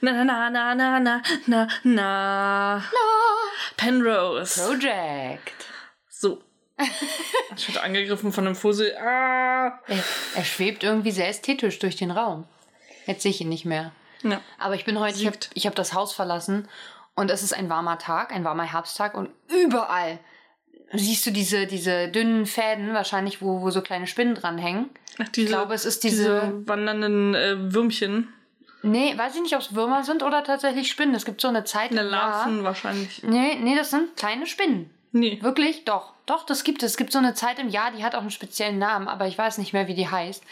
Na na na na na na na. Penrose. Project. So. Ich wurde angegriffen von einem Fussel. Ah. Er, er schwebt irgendwie sehr ästhetisch durch den Raum. Jetzt sehe ich ihn nicht mehr. Ja. Aber ich bin heute, ich habe hab das Haus verlassen und es ist ein warmer Tag, ein warmer Herbsttag und überall siehst du diese, diese dünnen Fäden, wahrscheinlich, wo, wo so kleine Spinnen dranhängen. Ach, diese, Ich glaube, es ist diese- wandernden äh, Würmchen. Nee, weiß ich nicht, ob es Würmer sind oder tatsächlich Spinnen. Es gibt so eine Zeit Eine im Jahr- Larven wahrscheinlich. Nee, nee, das sind kleine Spinnen. Nee. Wirklich? Doch. Doch, das gibt es. Es gibt so eine Zeit im Jahr, die hat auch einen speziellen Namen, aber ich weiß nicht mehr, wie die heißt.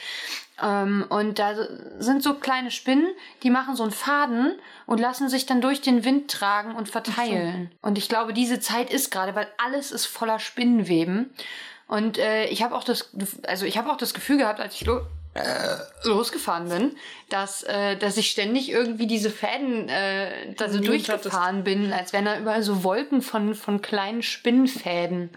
Ähm, und da sind so kleine Spinnen, die machen so einen Faden und lassen sich dann durch den Wind tragen und verteilen. Und ich glaube, diese Zeit ist gerade, weil alles ist voller Spinnenweben. Und äh, ich habe auch das, also ich habe auch das Gefühl gehabt, als ich lo losgefahren bin, dass, äh, dass ich ständig irgendwie diese Fäden äh, da so durchgefahren bin, als wären da überall so Wolken von, von kleinen Spinnenfäden.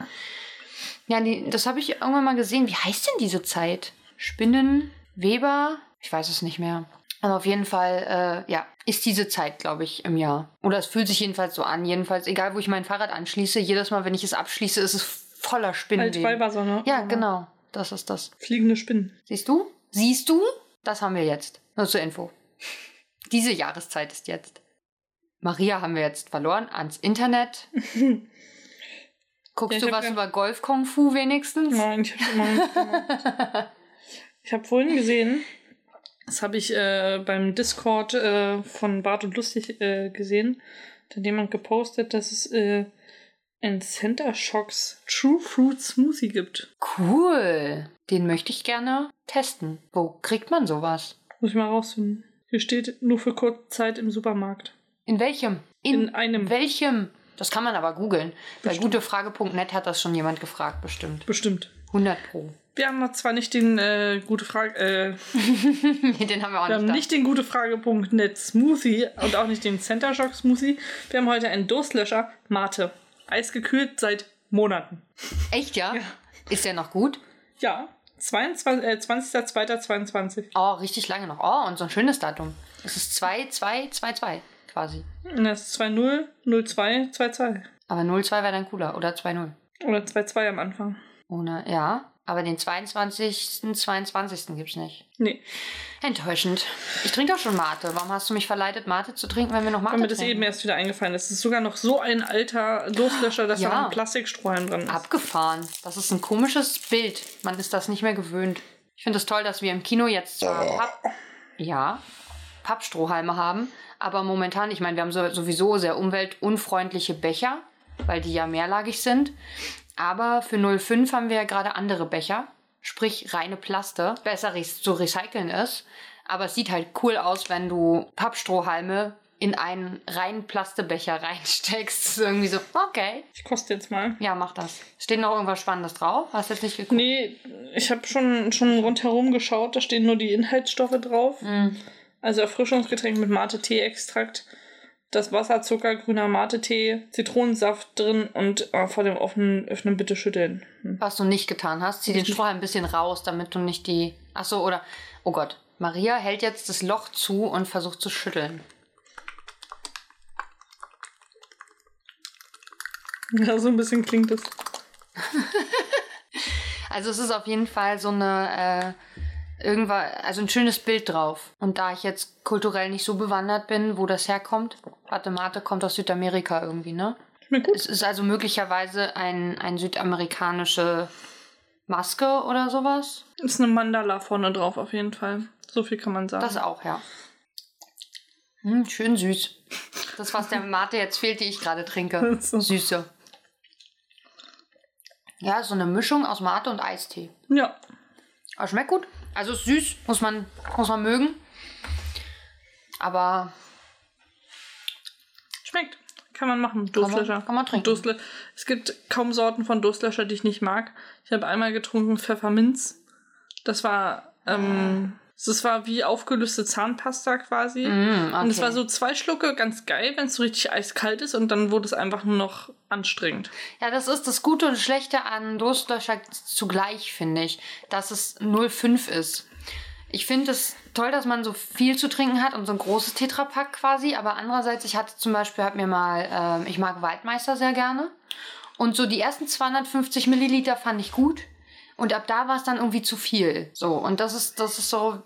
Ja, die, das habe ich irgendwann mal gesehen. Wie heißt denn diese Zeit? Spinnen, Weber? Ich weiß es nicht mehr. Aber auf jeden Fall, äh, ja, ist diese Zeit, glaube ich, im Jahr. Oder es fühlt sich jedenfalls so an. Jedenfalls, egal wo ich mein Fahrrad anschließe, jedes Mal, wenn ich es abschließe, ist es voller Spinnenweben. Altweihwasser, ne? Ja, genau. Das ist das. Fliegende Spinnen. Siehst du? Siehst du? Das haben wir jetzt. Nur zur Info. Diese Jahreszeit ist jetzt. Maria haben wir jetzt verloren ans Internet. Guckst Ja, du was über Golf Kung Fu wenigstens? Nein, ich habe immer nicht gemacht. Ich habe vorhin gesehen, das habe ich äh, beim Discord äh, von Bart und Lustig äh, gesehen, da hat jemand gepostet, dass es äh, ein Center Shocks True Fruit Smoothie gibt. Cool. Den möchte ich gerne testen. Wo kriegt man sowas? Muss ich mal rausfinden. Hier steht nur für kurze Zeit im Supermarkt. In welchem? In einem. welchem? Das kann man aber googeln. Bei gutefrage.net hat das schon jemand gefragt, bestimmt. Bestimmt. 100 pro. Wir haben zwar nicht den äh, gute Frage, äh, Den haben wir auch wir haben nicht. nicht den gute Frage.net Smoothie und auch nicht den Center Shock Smoothie. Wir haben heute einen Durstlöscher Mate. Eisgekühlt seit Monaten. Echt, ja? Ja. Ist der noch gut? Ja, 22, äh, 20.02.22. Oh, richtig lange noch. Oh, und so ein schönes Datum. Es ist 2, 2, 2, 2 quasi. Das ist 2.0, 0.2, 2.2. Aber 02 wäre dann cooler. Oder 2-0. Oder 2.2 am Anfang. Ohne, ja. Aber den 22. 22. gibt's nicht. Nee, Enttäuschend. Ich trinke doch schon Mate. Warum hast du mich verleitet, Mate zu trinken, wenn wir noch Mate weil mir das trinken? eben erst wieder eingefallen ist. Es ist sogar noch so ein alter Durstlöscher, dass Ja. da ein Plastikstrohhalm dran ist. Abgefahren. Das ist ein komisches Bild. Man ist das nicht mehr gewöhnt. Ich finde es toll, dass wir im Kino jetzt zwar Papp, ja, Pappstrohhalme haben, aber momentan, ich meine, wir haben so, sowieso sehr umweltunfreundliche Becher, weil die ja mehrlagig sind. Aber für 05 haben wir ja gerade andere Becher, sprich reine Plaste, besser zu recyceln ist. Aber es sieht halt cool aus, wenn du Pappstrohhalme in einen reinen Plastebecher reinsteckst. Irgendwie so, okay. Ich koste jetzt mal. Ja, mach das. Steht noch irgendwas Spannendes drauf? Hast du jetzt nicht geguckt? Nee, ich habe schon, schon rundherum geschaut. Da stehen nur die Inhaltsstoffe drauf. Mm. Also Erfrischungsgetränk mit Mate-Tee-Extrakt. Das Wasser, Zucker, grüner Mate-Tee, Zitronensaft drin und äh, vor dem offenen Öffnen bitte schütteln. Hm. Was du nicht getan hast, zieh den Strohhalm ein bisschen raus, damit du nicht die. Ach so, oder. Oh Gott. Maria hält jetzt das Loch zu und versucht zu schütteln. Ja, so ein bisschen klingt es. Also es ist auf jeden Fall so eine. Äh, irgendwas, also ein schönes Bild drauf. Und da ich jetzt kulturell nicht so bewandert bin, wo das herkommt, warte, Mate kommt aus Südamerika irgendwie, ne? Schmeckt gut. Es ist also möglicherweise ein, ein südamerikanische Maske oder sowas. Ist eine Mandala vorne drauf auf jeden Fall. So viel kann man sagen. Das auch, ja. Hm, schön süß. Das, was der Mate jetzt fehlt, die ich gerade trinke. So. Süße. Ja, so eine Mischung aus Mate und Eistee. Ja. Aber schmeckt gut. Also ist süß, muss man, muss man mögen. Aber Schmeckt. Kann man machen. Durstlöscher. kann man trinken. Durstle es gibt kaum Sorten von Durstlöscher, die ich nicht mag. Ich habe einmal getrunken Pfefferminz. Das war, ähm, das war wie aufgelöste Zahnpasta quasi. Mm, Und es okay. war so zwei Schlucke ganz geil, wenn es so richtig eiskalt ist und dann wurde es einfach nur noch anstrengend. Ja, das ist das Gute und Schlechte an Durstlöscher zugleich, finde ich, dass es 05 ist. Ich finde es toll, dass man so viel zu trinken hat und so ein großes Tetrapack quasi. Aber andererseits, ich hatte zum Beispiel, hab mir mal, ähm, ich mag Waldmeister sehr gerne. Und so die ersten 250 Milliliter fand ich gut. Und ab da war es dann irgendwie zu viel. So, und das ist, das ist so,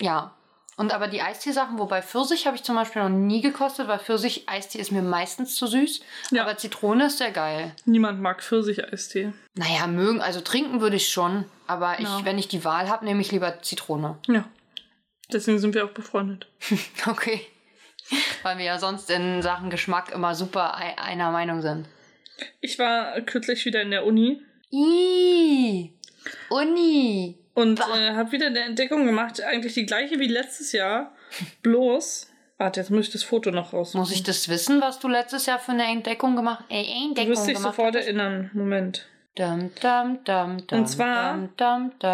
ja. Und aber die Eistee-Sachen, wobei Pfirsich habe ich zum Beispiel noch nie gekostet, weil Pfirsich-Eistee ist mir meistens zu süß. Ja. Aber Zitrone ist sehr geil. Niemand mag Pfirsich-Eistee. Naja, mögen, also trinken würde ich schon. Aber ich, Ja. wenn ich die Wahl habe, nehme ich lieber Zitrone. Ja. Deswegen sind wir auch befreundet. Okay. Weil wir ja sonst in Sachen Geschmack immer super ei- einer Meinung sind. Ich war kürzlich wieder in der Uni Ih, Uni. und äh, habe wieder eine Entdeckung gemacht, eigentlich die gleiche wie letztes Jahr. Bloß. Warte, jetzt muss ich das Foto noch raus. Muss ich das wissen, was du letztes Jahr für eine Entdeckung gemacht äh, Du Entdeckung wirst dich sofort hattest? erinnern. Moment. Dum, dum, dum, Und zwar.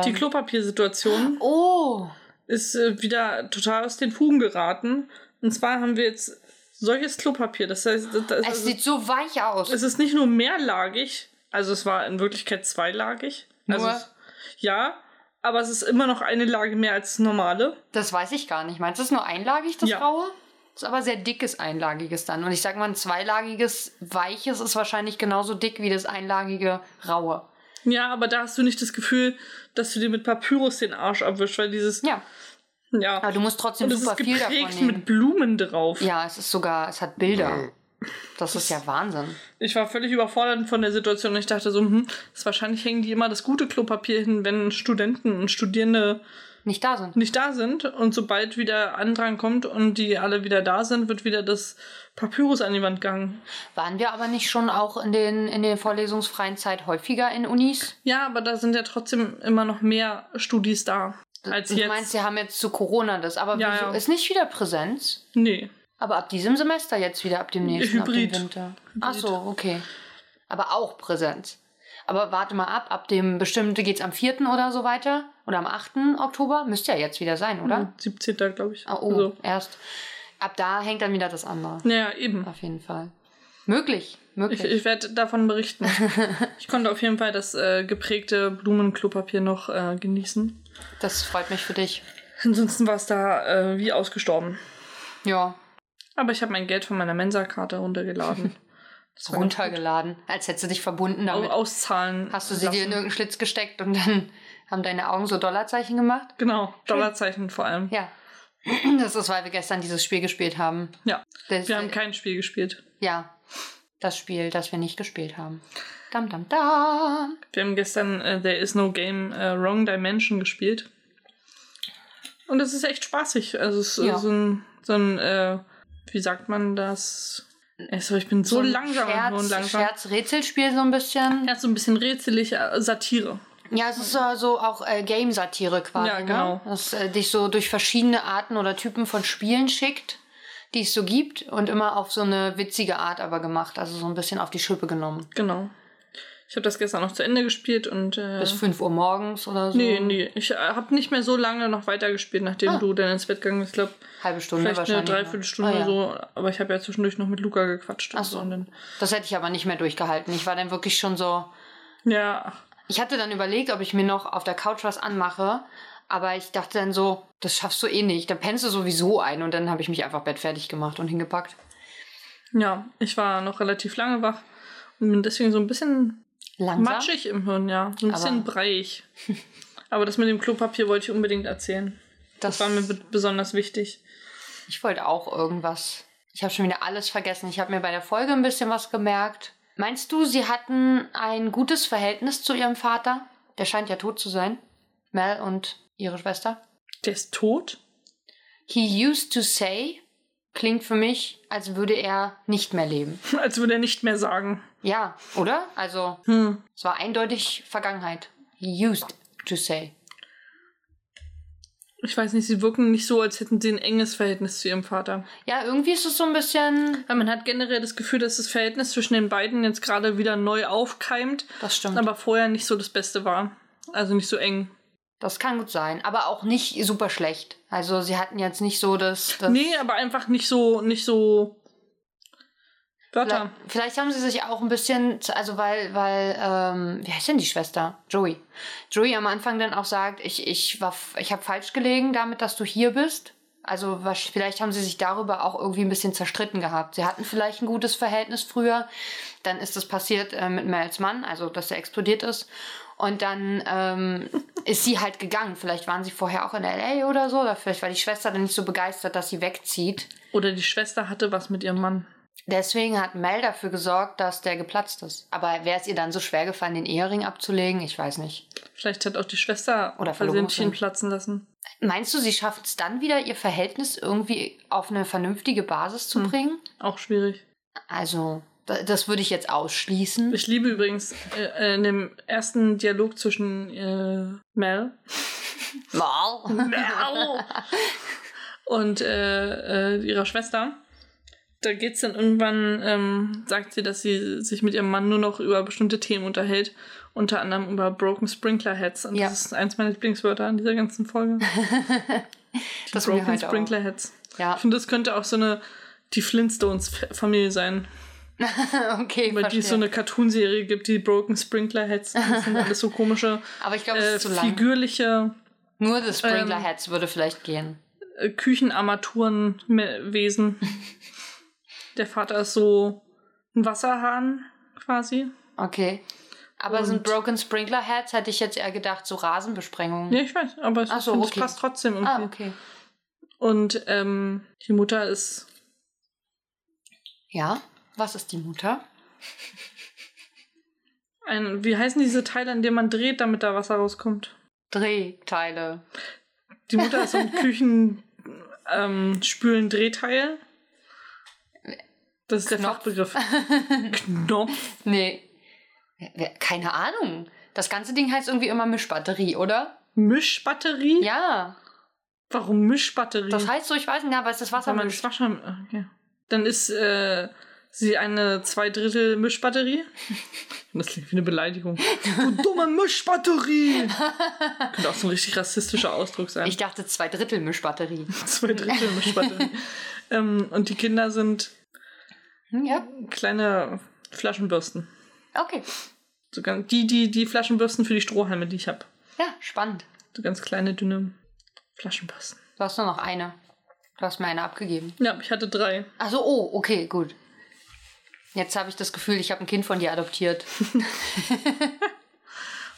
Die Klopapiersituation Oh, ist äh, wieder total aus den Fugen geraten. Und zwar haben wir jetzt solches Klopapier. Das heißt, das, das, es also, sieht so weich aus. es ist nicht nur mehrlagig, also es war in Wirklichkeit zweilagig. Also Nur? ja, aber es ist immer noch eine Lage mehr als das normale. Das weiß ich gar nicht. Meinst du, es ist nur einlagig, das Ja. Raue? Das ist aber sehr dickes einlagiges dann. Und ich sag mal, ein zweilagiges weiches ist wahrscheinlich genauso dick wie das einlagige raue. Ja, aber da hast du nicht das Gefühl, dass du dir mit Papyrus den Arsch abwischst, weil dieses, Ja, ja. aber du musst trotzdem Und es super ist viel davon nehmen. mit Blumen drauf. Ja, es ist sogar, es hat Bilder. Das ist ja Wahnsinn. Ich war völlig überfordert von der Situation. Ich dachte so, hm, das wahrscheinlich hängen die immer das gute Klopapier hin, wenn Studenten und Studierende Nicht da sind. nicht da sind. Und sobald wieder Andrang kommt und die alle wieder da sind, wird wieder das Papyrus an die Wand gegangen. Waren wir aber nicht schon auch in den, in den vorlesungsfreien Zeit häufiger in Unis? Ja, aber da sind ja trotzdem immer noch mehr Studis da. Als du jetzt. meinst, sie haben jetzt zu Corona das, aber Ja, wieso? ja. ist nicht wieder Präsenz? nee. Aber ab diesem Semester jetzt wieder, ab dem nächsten, Hybrid. ab dem Winter. Ach so, okay. Aber auch Präsenz. Aber warte mal ab, ab dem bestimmten geht's am 4. oder so weiter? Oder am 8. Oktober? Müsste ja jetzt wieder sein, oder? Ja, 17. glaube ich. Ah, oh, Also, erst. Ab da hängt dann wieder das andere. ja, eben. Auf jeden Fall. Möglich, möglich. Ich, ich werde davon berichten. ich konnte auf jeden Fall das äh, geprägte Blumenklopapier noch äh, genießen. das freut mich für dich. Ansonsten war es da äh, wie ausgestorben. Ja, Aber ich habe mein Geld von meiner Mensa-Karte runtergeladen. Runtergeladen. Als hättest du dich verbunden damit. Auszahlen. Hast du sie dir in lassen. irgendeinen Schlitz gesteckt und dann haben deine Augen so Dollarzeichen gemacht? Genau, Dollarzeichen vor allem. Ja. Das ist, weil wir gestern dieses Spiel gespielt haben. Ja, Das, wir haben kein Spiel gespielt. ja, das Spiel, das wir nicht gespielt haben. Dam, dam, dam. Wir haben gestern äh, There Is No Game äh, Wrong Dimension gespielt. Und es ist echt spaßig. Also es ist Ja. so ein, so ein äh, wie sagt man das? Also ich bin so, ein langsam und Scherz, langsam. Scherz-Rätselspiel so ein bisschen. Ja, so ein bisschen rätselig, äh, Satire. Ja, es ist so- so auch äh, Game-Satire quasi. Ja, genau. Ne? Das äh, dich so durch verschiedene Arten oder Typen von Spielen schickt, die es so gibt und immer auf so eine witzige Art aber gemacht. Also so ein bisschen auf die Schippe genommen. Genau. Ich habe das gestern noch zu Ende gespielt und äh, Bis 5 Uhr morgens oder so. nee, nee, ich äh, habe nicht mehr so lange noch weitergespielt, nachdem Ah. du dann ins Bett gegangen bist. Ich glaube, Halbe Stunde vielleicht eine wahrscheinlich. ne? Dreiviertelstunde Ah, ja. so. Aber ich habe ja zwischendurch noch mit Luca gequatscht. Ach so. Und dann, Das hätte ich aber nicht mehr durchgehalten. Ich war dann wirklich schon so. ja, Ich hatte dann überlegt, ob ich mir noch auf der Couch was anmache. Aber ich dachte dann so, das schaffst du eh nicht. Da pennst du sowieso ein. Und dann habe ich mich einfach bettfertig gemacht und hingepackt. ja, ich war noch relativ lange wach und bin deswegen so ein bisschen Langsam. matschig im Hirn, ja. Ein bisschen Aber- breiig. Aber das mit dem Klopapier wollte ich unbedingt erzählen. Das, Das- war mir be besonders wichtig. Ich wollte auch irgendwas. Ich habe schon wieder alles vergessen. Ich habe mir bei der Folge ein bisschen was gemerkt. Meinst du, sie hatten ein gutes Verhältnis zu ihrem Vater? Der scheint ja tot zu sein. Mel und ihre Schwester. Der ist tot? He used to say klingt für mich, als würde er nicht mehr leben. Als würde er nicht mehr sagen. Ja, oder? Also, Hm. es war eindeutig Vergangenheit. He used to say. Ich weiß nicht, sie wirken nicht so, als hätten sie ein enges Verhältnis zu ihrem Vater. Ja, irgendwie ist es so ein bisschen. Aber man hat generell das Gefühl, dass das Verhältnis zwischen den beiden jetzt gerade wieder neu aufkeimt, Das stimmt. aber vorher nicht so das Beste war. Also nicht so eng. Das kann gut sein. Aber auch nicht super schlecht. Also, sie hatten jetzt nicht so das. das Nee, aber einfach nicht so, nicht so. Wörter. Vielleicht, vielleicht haben sie sich auch ein bisschen, also weil, weil, ähm, wie heißt denn die Schwester? Joey. Joey am Anfang dann auch sagt, ich, ich war, ich habe falsch gelegen damit, dass du hier bist. Also was, vielleicht haben sie sich darüber auch irgendwie ein bisschen zerstritten gehabt. Sie hatten vielleicht ein gutes Verhältnis früher. Dann ist das passiert äh, mit Mels Mann, also dass er explodiert ist. Und dann ähm, ist sie halt gegangen. Vielleicht waren sie vorher auch in LA oder so. Oder vielleicht war die Schwester dann nicht so begeistert, dass sie wegzieht. Oder die Schwester hatte was mit ihrem Mann. Deswegen hat Mel dafür gesorgt, dass der geplatzt ist. Aber wäre es ihr dann so schwer gefallen, den Ehering abzulegen? Ich weiß nicht. Vielleicht hat auch die Schwester Oder versehentlich ihn platzen lassen. Meinst du, sie schafft es dann wieder, ihr Verhältnis irgendwie auf eine vernünftige Basis zu Hm. bringen? Auch schwierig. Also, das würde ich jetzt ausschließen. Ich liebe übrigens äh, äh, in dem ersten Dialog zwischen äh, Mel Mal. Mel und äh, äh, ihrer Schwester. Da geht's dann irgendwann, ähm, sagt sie, dass sie sich mit ihrem Mann nur noch über bestimmte Themen unterhält. Unter anderem über Broken Sprinkler Heads. Und Ja. das ist eins meiner Lieblingswörter in dieser ganzen Folge. Die Das Broken. Sprinkler Heads. Ja, Ich finde, das könnte auch so eine die Flintstones-Familie sein. okay, Weil die es so verstehe. eine Cartoonserie gibt, die Broken Sprinkler Heads. Das sind alles so komische, Aber ich glaube, es äh, ist zu lang. figürliche Nur The Sprinkler ähm, Heads würde vielleicht gehen. äh, Küchenarmaturenwesen. Der Vater ist so ein Wasserhahn quasi. Okay. Aber sind und- Broken Sprinkler Heads, hätte ich jetzt eher gedacht, so Rasenbesprengungen. Ja, ich weiß, aber ich so, finde, okay. passt trotzdem irgendwie. Ah, okay. Und ähm, die Mutter ist Ja, was ist die Mutter? ein, wie heißen diese Teile, an denen man dreht, damit da Wasser rauskommt? Drehteile. Die Mutter ist so ein Küchen ähm. Das ist der Knopf. Fachbegriff. Knopf. Nee. Keine Ahnung. Das ganze Ding heißt irgendwie immer Mischbatterie, oder? Mischbatterie? Ja. Warum Mischbatterie? Das heißt so, ich weiß nicht, aber es ist Wasser Wenn man das Wasser. Okay. Dann ist äh, sie eine Zweidrittel Mischbatterie. Das klingt wie eine Beleidigung. Du dumme Mischbatterie! Könnte auch so ein richtig rassistischer Ausdruck sein. Ich dachte zwei Drittel Mischbatterie. Zwei Drittel Mischbatterie. ähm, und die Kinder sind Hm, ja. kleine Flaschenbürsten. Okay. So ganz, die, die, die Flaschenbürsten für die Strohhalme, die ich habe. Ja, spannend. So ganz kleine, dünne Flaschenbürsten. Du hast nur noch eine. Du hast mir eine abgegeben. Ja, ich hatte drei. Also, oh, okay, gut. Jetzt habe ich das Gefühl, ich habe ein Kind von dir adoptiert.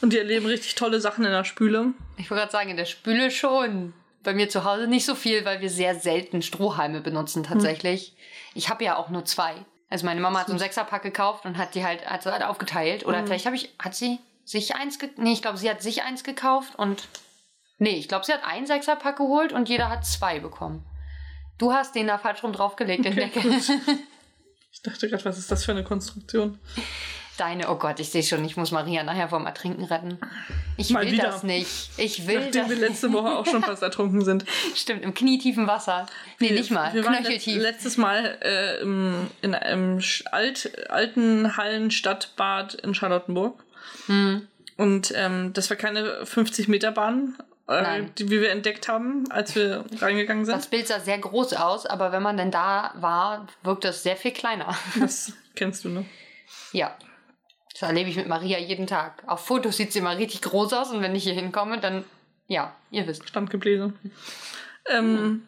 Und die erleben richtig tolle Sachen in der Spüle. Ich wollte gerade sagen, in der Spüle schon. Bei mir zu Hause nicht so viel, weil wir sehr selten Strohhalme benutzen tatsächlich. Ich habe ja auch nur zwei. Also meine Mama hat so einen Sechserpack gekauft und hat die halt, hat sie halt aufgeteilt. Oder Mhm. vielleicht habe ich, hat sie sich eins gekauft? Nee, ich glaube, sie hat sich eins gekauft und. Nee, ich glaube, sie hat einen Sechserpack geholt und jeder hat zwei bekommen. Du hast den da falsch rum draufgelegt, den Okay, Deckel. Ich dachte gerade, was ist das für eine Konstruktion? Deine, oh Gott, ich sehe schon, ich muss Maria nachher vom Ertrinken retten. Ich Mal will wieder. das nicht. Ich will Nachdem das wir letzte Woche auch schon fast ertrunken sind. Stimmt, im knietiefen Wasser. Nee, nicht mal. Wir Knöcheltief. letzt- letztes Mal äh, im, in einem alt, alten Hallenstadtbad in Charlottenburg. Hm. Und ähm, das war keine 50 Meter Bahn, äh, die, wie wir entdeckt haben, als wir reingegangen sind. Das Bild sah sehr groß aus, aber wenn man denn da war, wirkt es sehr viel kleiner. Das kennst du, ne? ja. Das erlebe ich mit Maria jeden Tag. Auf Fotos sieht sie immer richtig groß aus und wenn ich hier hinkomme, dann, ja, ihr wisst. Standgebläse. Ähm,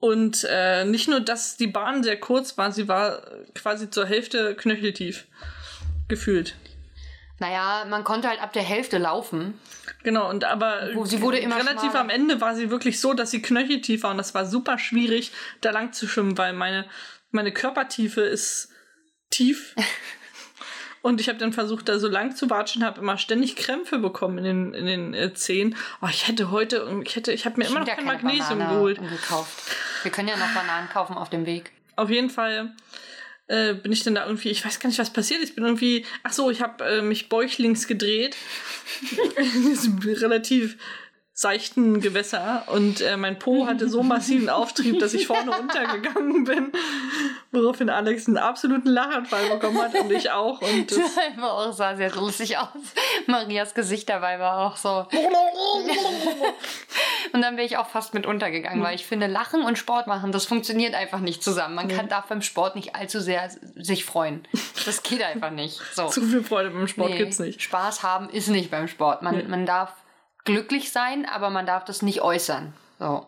und äh, nicht nur, dass die Bahn sehr kurz war, sie war quasi zur Hälfte knöcheltief gefühlt. Naja, man konnte halt ab der Hälfte laufen. Genau, und aber sie wurde immer relativ schmaler. am Ende war sie wirklich so, dass sie knöcheltief war und das war super schwierig, da lang zu schwimmen, weil meine, meine Körpertiefe ist tief. Und ich habe dann versucht, da so lang zu watschen, habe immer ständig Krämpfe bekommen in den, in den äh, Zehen. Oh, ich hätte heute, ich hätte, ich habe mir immer noch kein Magnesium Banane geholt. gekauft. Wir können ja noch Bananen kaufen auf dem Weg. Auf jeden Fall äh, bin ich dann da irgendwie, ich weiß gar nicht, was passiert ist. Ich bin irgendwie, ach so, ich habe äh, mich bäuchlings gedreht. in diesem relativ seichten Gewässer und äh, mein Po hatte so massiven Auftrieb, dass ich vorne untergegangen bin, woraufhin Alex einen absoluten Lachanfall bekommen hat und ich auch. Und das Das war auch, sah sehr lustig aus. Marias Gesicht dabei war auch so. Und dann wäre ich auch fast mit untergegangen, weil ich finde, Lachen und Sport machen, das funktioniert einfach nicht zusammen. Man kann, darf beim Sport nicht allzu sehr sich freuen. Das geht einfach nicht. So. zu viel Freude beim Sport Nee, gibt's nicht. Spaß haben ist nicht beim Sport. Man, Nee. man darf glücklich sein, aber man darf das nicht äußern. So.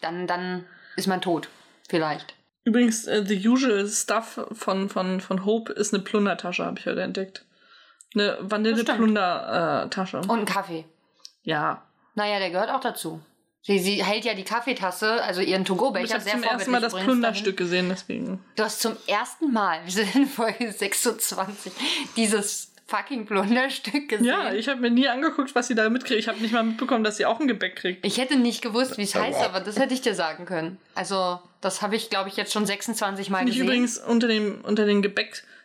Dann, dann ist man tot. Vielleicht. Übrigens, äh, The Usual Stuff von, von, von Hope ist eine Plundertasche, habe ich heute entdeckt. Eine. Vanille-Plunder-Tasche. Und ein Kaffee. Ja. Naja, der gehört auch dazu. Sie, sie hält ja die Kaffeetasse, also ihren Ich To-Go-Becher habe sehr zum ersten Mal das Plunderstück gesehen, deswegen. Du hast zum ersten Mal, wir sind in Folge 26, dieses fucking Plunderstück gesehen. Ja, ich habe mir nie angeguckt, was sie da mitkriegt. Ich habe nicht mal mitbekommen, dass sie auch ein Gebäck kriegt. Ich hätte nicht gewusst, wie es heißt, aber das hätte ich dir sagen können. Also, das habe ich, glaube ich, jetzt schon 26 Mal Finde ich gesehen. übrigens unter, dem, unter den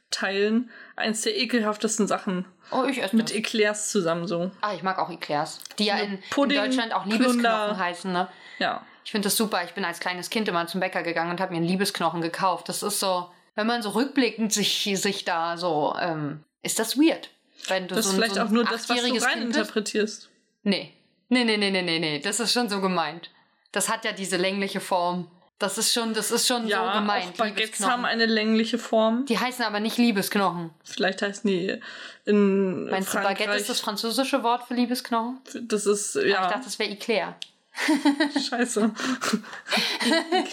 Gebäckteilen eins der ekelhaftesten Sachen. oh, ich esse Mit das. Eclairs zusammen so. Ah, ich mag auch Eclairs. Die ja in, in Pudding, Deutschland auch Plunder. Liebesknochen heißen, ne? Ja. Ich finde das super. Ich bin als kleines Kind immer zum Bäcker gegangen und habe mir einen Liebesknochen gekauft. Das ist so, wenn man so rückblickend sich, sich da so, ähm, ist das weird. Wenn du Das so ist vielleicht so auch nur das, was du reininterpretierst. Nee. Nee, nee, nee, nee, nee, nee. Das ist schon so gemeint. Das hat ja diese längliche Form. Das ist schon, das ist schon Ja, so gemeint. auch Baguettes haben eine längliche Form. Die heißen aber nicht Liebesknochen. Vielleicht heißen die in Meinst du, Frankreich... Baguette ist das französische Wort für Liebesknochen? Das ist, Ich ja, dachte, das wäre Eclair. scheiße.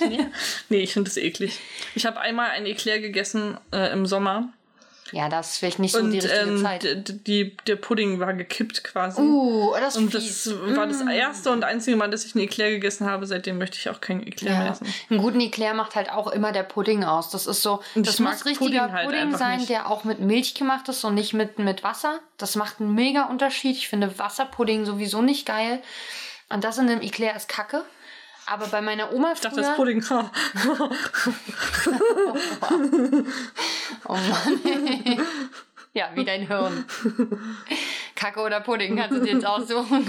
nee, ich finde das eklig. Ich habe einmal ein Eclair gegessen äh, im Sommer. Ja, das ist vielleicht nicht so und die richtige ähm, Zeit. die, der Pudding war gekippt quasi. Uh, das ist und fies. das war das erste und einzige Mal, dass ich ein Eclair gegessen habe. Seitdem möchte ich auch kein Eclair mehr Ja. essen. Einen guten Eclair macht halt auch immer der Pudding aus. Das ist so, Und das muss richtiger Pudding halt Pudding sein, nicht. der auch mit Milch gemacht ist und nicht mit, mit Wasser. Das macht einen mega Unterschied. Ich finde Wasserpudding sowieso nicht geil. Und das in einem Eclair ist kacke. Aber bei meiner Oma Ich dachte, früher... das Pudding. ha. Oh Mann. ja, wie dein Hirn. Kacke oder Pudding kannst du dir jetzt aussuchen.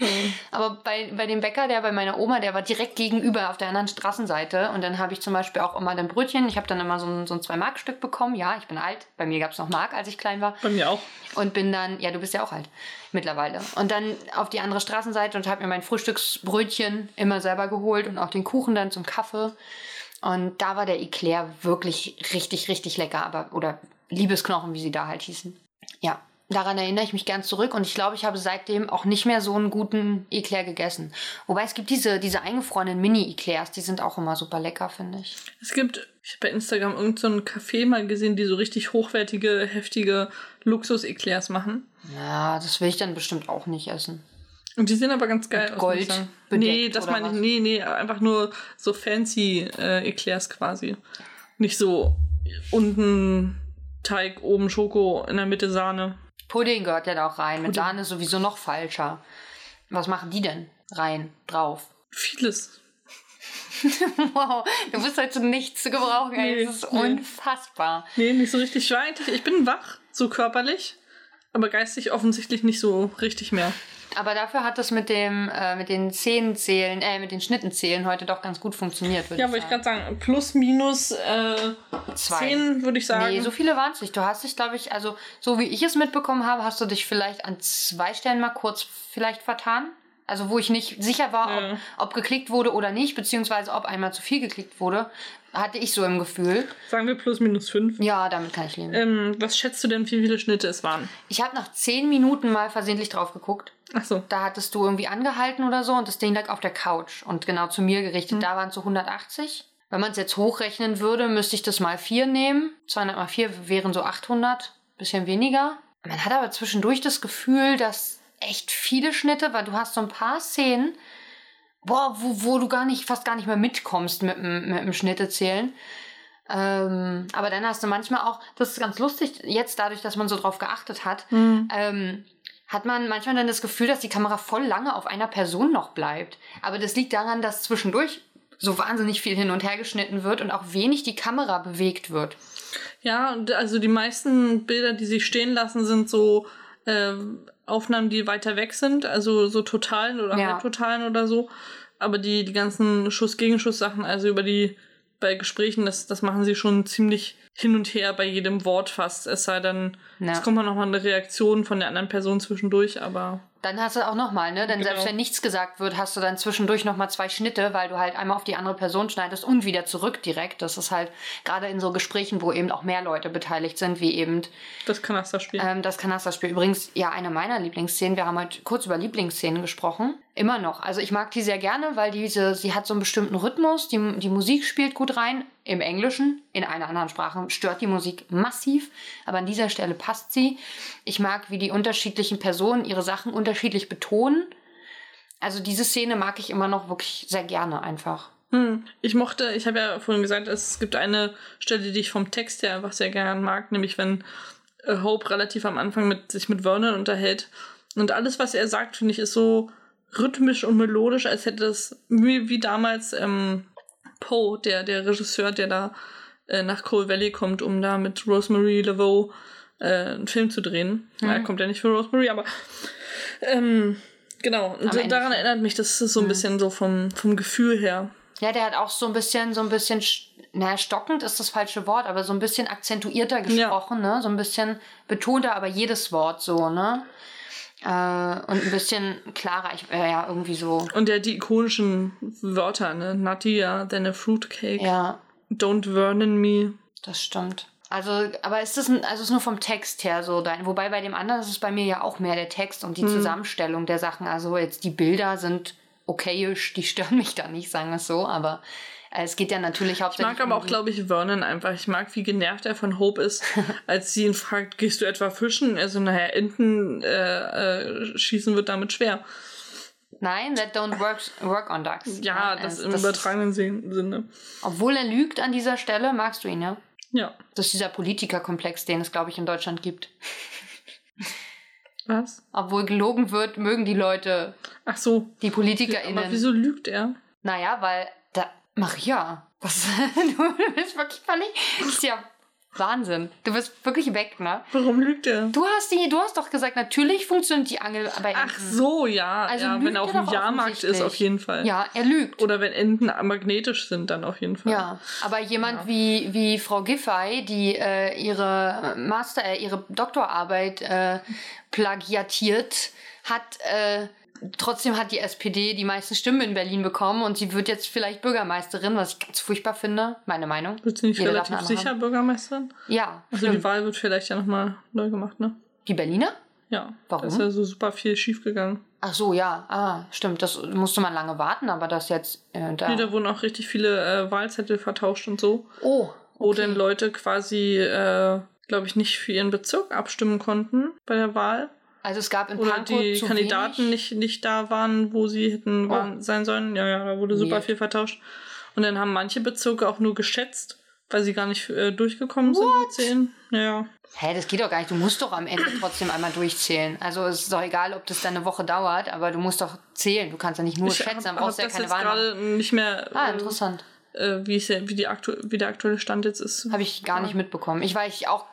Aber bei, bei dem Bäcker, der bei meiner Oma, der war direkt gegenüber auf der anderen Straßenseite. Und dann habe ich zum Beispiel auch immer dann Brötchen. Ich habe dann immer so ein, so ein Zwei-Mark-Stück bekommen. Ja, ich bin alt. Bei mir gab es noch Mark, als ich klein war. Bei mir auch. Und bin dann, ja, du bist ja auch alt mittlerweile. Und dann auf die andere Straßenseite und habe mir mein Frühstücksbrötchen immer selber geholt und auch den Kuchen dann zum Kaffee. Und da war der Eclair wirklich richtig, richtig lecker. Aber, oder Liebesknochen, wie sie da halt hießen. Ja, daran erinnere ich mich gern zurück. Und ich glaube, ich habe seitdem auch nicht mehr so einen guten Eclair gegessen. Wobei es gibt diese, diese eingefrorenen Mini-Eclairs, die sind auch immer super lecker, finde ich. Es gibt, ich habe bei Instagram irgendein so Café mal gesehen, die so richtig hochwertige, heftige Luxus-Eclairs machen. Ja, das will ich dann bestimmt auch nicht essen. Und die sehen aber ganz geil Mit aus. Gold sagen. bedeckt Nee, das meine ich, nee, nee, einfach nur so fancy äh, Eclairs quasi. Nicht so unten Teig, oben Schoko, in der Mitte Sahne. Pudding gehört ja da auch rein. Mit Pudding. Sahne ist sowieso noch falscher. Was machen die denn rein, drauf? Vieles. Wow, du bist halt zu nichts zu gebrauchen. Nee, das ist nee. unfassbar. Nee, nicht so richtig. Ich war eigentlich, ich bin wach, so körperlich, aber geistig offensichtlich nicht so richtig mehr. Aber dafür hat das mit dem, äh, mit den Zehenzählen, äh, mit den Schnittenzählen heute doch ganz gut funktioniert, würde Ja, ich wollte ich sagen. gerade sagen, plus, minus äh, Zwei. 10, würde ich sagen. Nee, so viele waren es nicht. Du hast dich, glaube ich, also so wie ich es mitbekommen habe, hast du dich vielleicht an zwei Stellen mal kurz vielleicht vertan. Also wo ich nicht sicher war, Ja. ob, ob geklickt wurde oder nicht, beziehungsweise ob einmal zu viel geklickt wurde, hatte ich so im Gefühl. Sagen wir plus, minus 5. Ja, damit kann ich leben. Ähm, was schätzt du denn, wie viele Schnitte es waren? Ich habe nach zehn Minuten mal versehentlich drauf geguckt. Ach so. Da hattest du irgendwie angehalten oder so und das Ding lag auf der Couch und genau zu mir gerichtet. Da waren es so 180. Wenn man es jetzt hochrechnen würde, müsste ich das mal 4 nehmen. 200 mal 4 wären so 800, bisschen weniger. Man hat aber zwischendurch das Gefühl, dass echt viele Schnitte, weil du hast so ein paar Szenen, boah, wo, wo du gar nicht, fast gar nicht mehr mitkommst mit, dem- mit dem Schnittezählen. Ähm, aber dann hast du manchmal auch, das ist ganz lustig, jetzt dadurch, dass man so drauf geachtet hat, ähm, hat man manchmal dann das Gefühl, dass die Kamera voll lange auf einer Person noch bleibt. Aber das liegt daran, dass zwischendurch so wahnsinnig viel hin und her geschnitten wird und auch wenig die Kamera bewegt wird. Ja, und also die meisten Bilder, die sich stehen lassen, sind so äh, Aufnahmen, die weiter weg sind, also so totalen oder Ja. halbtotalen oder so. Aber die, die ganzen Schuss-Gegenschuss-Sachen, also über die bei Gesprächen, das, das machen sie schon ziemlich hin und her bei jedem Wort fast. Es sei denn, Ja. es kommt mal nochmal eine Reaktion von der anderen Person zwischendurch, aber Dann hast du auch nochmal, ne? Denn Genau. selbst wenn nichts gesagt wird, hast du dann zwischendurch nochmal zwei Schnitte, weil du halt einmal auf die andere Person schneidest und wieder zurück direkt. Das ist halt gerade in so Gesprächen, wo eben auch mehr Leute beteiligt sind, wie eben das Kanasterspiel. ähm, das Kanasterspiel. Übrigens, ja, eine meiner Lieblingsszenen. Wir haben heute kurz über Lieblingsszenen gesprochen. Immer noch. Also ich mag die sehr gerne, weil diese, sie hat so einen bestimmten Rhythmus. Die, die Musik spielt gut rein. Im Englischen, in einer anderen Sprache stört die Musik massiv. Aber an dieser Stelle passt sie. Ich mag, wie die unterschiedlichen Personen ihre Sachen unterschiedlich betonen. Also diese Szene mag ich immer noch wirklich sehr gerne einfach. Hm. Ich mochte, ich habe ja vorhin gesagt, es gibt eine Stelle, die ich vom Text her einfach sehr gern mag, nämlich wenn äh, Hope relativ am Anfang mit, sich mit Vernon unterhält. Und alles, was er sagt, finde ich, ist so rhythmisch und melodisch, als hätte das wie, wie damals ähm, Poe, der, der Regisseur, der da äh, nach Coal Valley kommt, um da mit Rosemary Laveau äh, einen Film zu drehen. Mhm. Er kommt ja nicht für Rosemary, aber ähm, genau. Daran erinnert mich das so ein bisschen so vom, vom Gefühl her. Ja, der hat auch so ein bisschen, so ein bisschen, sch- naja, stockend ist das falsche Wort, aber so ein bisschen akzentuierter gesprochen, ne? So ein bisschen betonter, aber jedes Wort so, ne? Äh, und ein bisschen klarer, ich, äh, ja, irgendwie so. Und der die ikonischen Wörter, ne? Nuttier than a fruitcake. Ja, Don't Vernon me. das stimmt. Also, aber ist das ein, also ist nur vom Text her so dein, wobei bei dem anderen ist es bei mir ja auch mehr der Text und die Hm. Zusammenstellung der Sachen. Also jetzt die Bilder sind okayisch, die stören mich da nicht, sagen wir es so, aber es geht ja natürlich Ich hauptsächlich mag aber auch, glaube ich, Vernon einfach. Ich mag, wie genervt er von Hope ist, als sie ihn fragt, gehst du etwa fischen? Also, naja, Enten äh, äh, schießen wird damit schwer. Nein, that don't work, work on ducks. Ja, äh, das im ist- übertragenen Sin- Sinne. Obwohl er lügt an dieser Stelle, magst du ihn, ja? Ja. Das ist dieser Politikerkomplex, den es, glaube ich, in Deutschland gibt. Was? Obwohl gelogen wird, mögen die Leute, Ach so. die Aber PolitikerInnen. wieso lügt er? Naja, weil. Maria, was? du bist wirklich völlig. Das ist ja Wahnsinn. Du bist wirklich weg, ne? Warum lügt er? Du hast, die, du hast doch gesagt, natürlich funktioniert die Angel bei Ach Enten. so, ja. Also ja wenn er auf dem Jahrmarkt ist, auf jeden Fall. Ja, er lügt. Oder wenn Enten magnetisch sind, dann auf jeden Fall. Ja, aber jemand wie, wie Frau Giffey, die äh, ihre Master, äh, ihre Doktorarbeit äh, plagiatiert, hat äh, trotzdem hat die SPD die meisten Stimmen in Berlin bekommen und sie wird jetzt vielleicht Bürgermeisterin, was ich ganz furchtbar finde, meine Meinung. Wird sie nicht Jeder relativ sicher haben. Bürgermeisterin? Ja, Also stimmt. die Wahl wird vielleicht ja nochmal neu gemacht, ne? die Berliner? Ja. Warum? Da ist ja so super viel schiefgegangen. Ach so, ja, ah, stimmt, das musste man lange warten, aber das jetzt äh, da. Nee, da wurden auch richtig viele äh, Wahlzettel vertauscht und so. oh, Wo okay. denn Leute quasi, äh, glaube ich, nicht für ihren Bezirk abstimmen konnten bei der Wahl. Also es gab in Oder Pankow die Kandidaten wenig. nicht, nicht da waren, wo sie hätten Oh. waren, sein sollen. Ja, ja, da wurde super Weird. viel vertauscht. Und dann haben manche Bezirke auch nur geschätzt, weil sie gar nicht äh, durchgekommen sind mit zehn. Ja, ja. Hä, das geht doch gar nicht. Du musst doch am Ende trotzdem einmal durchzählen. Also es ist doch egal, ob das dann eine Woche dauert, aber du musst doch zählen. Du kannst ja nicht nur Ich schätzen, dann brauchst du ja keine Wahl. gerade nicht mehr, Ah, äh, interessant. äh, wie, ja- wie, die aktu wie der aktuelle Stand jetzt ist. Habe ich gar nicht mitbekommen. Ich, weil ich auch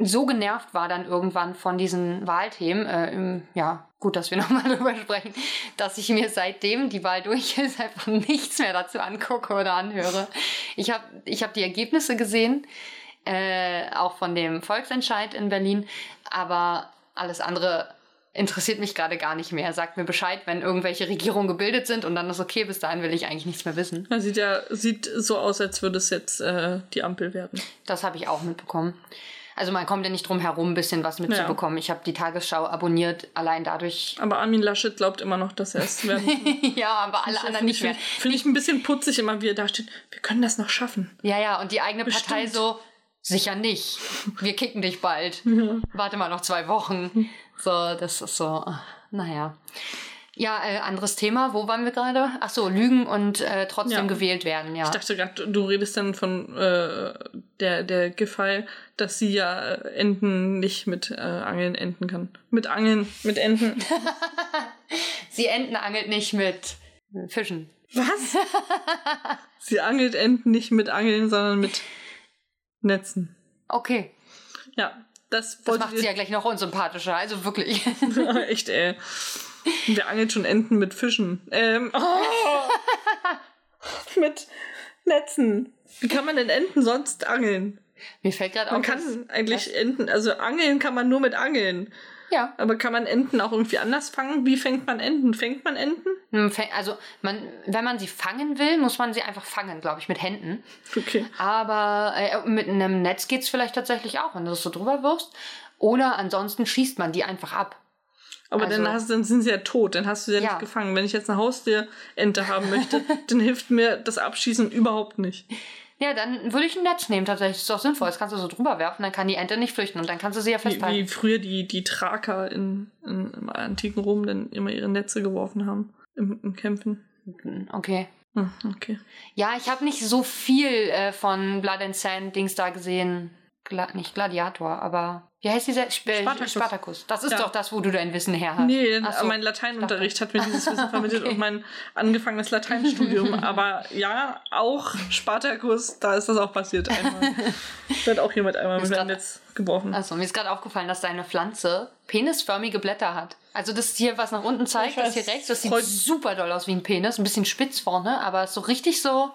so genervt war dann irgendwann von diesen Wahlthemen. Äh, im, ja, gut, dass wir nochmal drüber sprechen, dass ich mir seitdem die Wahl durch ist einfach nichts mehr dazu angucke oder anhöre. Ich habe ich hab die Ergebnisse gesehen, äh, auch von dem Volksentscheid in Berlin, aber alles andere interessiert mich gerade gar nicht mehr. Sagt mir Bescheid, wenn irgendwelche Regierungen gebildet sind und dann ist okay, bis dahin will ich eigentlich nichts mehr wissen. Ja, sieht ja sieht so aus, als würde es jetzt äh, die Ampel werden. Das habe ich auch mitbekommen. Also man kommt ja nicht drum herum, ein bisschen was mitzubekommen. Ich habe die Tagesschau abonniert, allein dadurch. Aber Armin Laschet glaubt immer noch, dass er es werden ja, aber alle anderen nicht ich, mehr. finde ich ein bisschen putzig immer, wie er da steht. Wir können das noch schaffen. Ja, ja, und die eigene Partei Bestimmt. so, sicher nicht. Wir kicken dich bald. Warte mal noch zwei Wochen. So, das ist so, ach, naja. Ja, äh, anderes Thema. Wo waren wir gerade? Ach so, Lügen und äh, trotzdem Ja. gewählt werden, ja. Ich dachte gerade, du redest dann von äh, der, der Giffey, dass sie ja Enten nicht mit äh, Angeln enden kann. Mit Angeln, mit Enten. Sie Enten angelt nicht mit Fischen. Was? sie angelt Enten nicht mit Angeln, sondern mit Netzen. Okay. Ja. das, das macht sie ja gleich noch unsympathischer, also wirklich. Echt, ey. Wir angeln schon Enten mit Fischen. Ähm, oh. mit Netzen. Wie kann man denn Enten sonst angeln? Mir fällt gerade auf. Man kann eigentlich Enten, also angeln kann man nur mit Angeln. Ja. Aber kann man Enten auch irgendwie anders fangen? Wie fängt man Enten? Fängt man Enten? Hm, also, man, wenn man sie fangen will, muss man sie einfach fangen, glaube ich, mit Händen. Okay. Aber äh, mit einem Netz geht es vielleicht tatsächlich auch, wenn du das so drüber wirfst. Oder ansonsten schießt man die einfach ab. Aber also, dann, hast, dann sind sie ja tot, dann hast du sie ja, ja. nicht gefangen. Wenn ich jetzt eine Haustierente haben möchte, dann hilft mir das Abschießen überhaupt nicht. Ja, dann würde ich ein Netz nehmen tatsächlich. Das ist doch sinnvoll. Das kannst du so drüber werfen, dann kann die Ente nicht flüchten und dann kannst du sie ja festhalten. Wie, wie früher die, die Thraker in, in, im antiken Rom dann immer ihre Netze geworfen haben im, im Kämpfen. Okay. Hm, okay. Ja, ich habe nicht so viel äh, von Blood and Sand Dings da gesehen. Gla nicht Gladiator, aber wie heißt dieser? Sp Spartacus. Spartacus. Das ist ja. doch das, wo du dein Wissen her hast. Nee, so. mein Lateinunterricht hat mir dieses Wissen vermittelt okay. und mein angefangenes Lateinstudium. Aber ja, auch Spartacus, da ist das auch passiert einmal. da hat auch jemand einmal mit einem Netz geworfen. Achso, mir ist gerade aufgefallen, dass deine Pflanze penisförmige Blätter hat. Also das hier, was nach unten zeigt, das hier rechts, das sieht super doll aus wie ein Penis. Ein bisschen spitz vorne, aber so richtig so...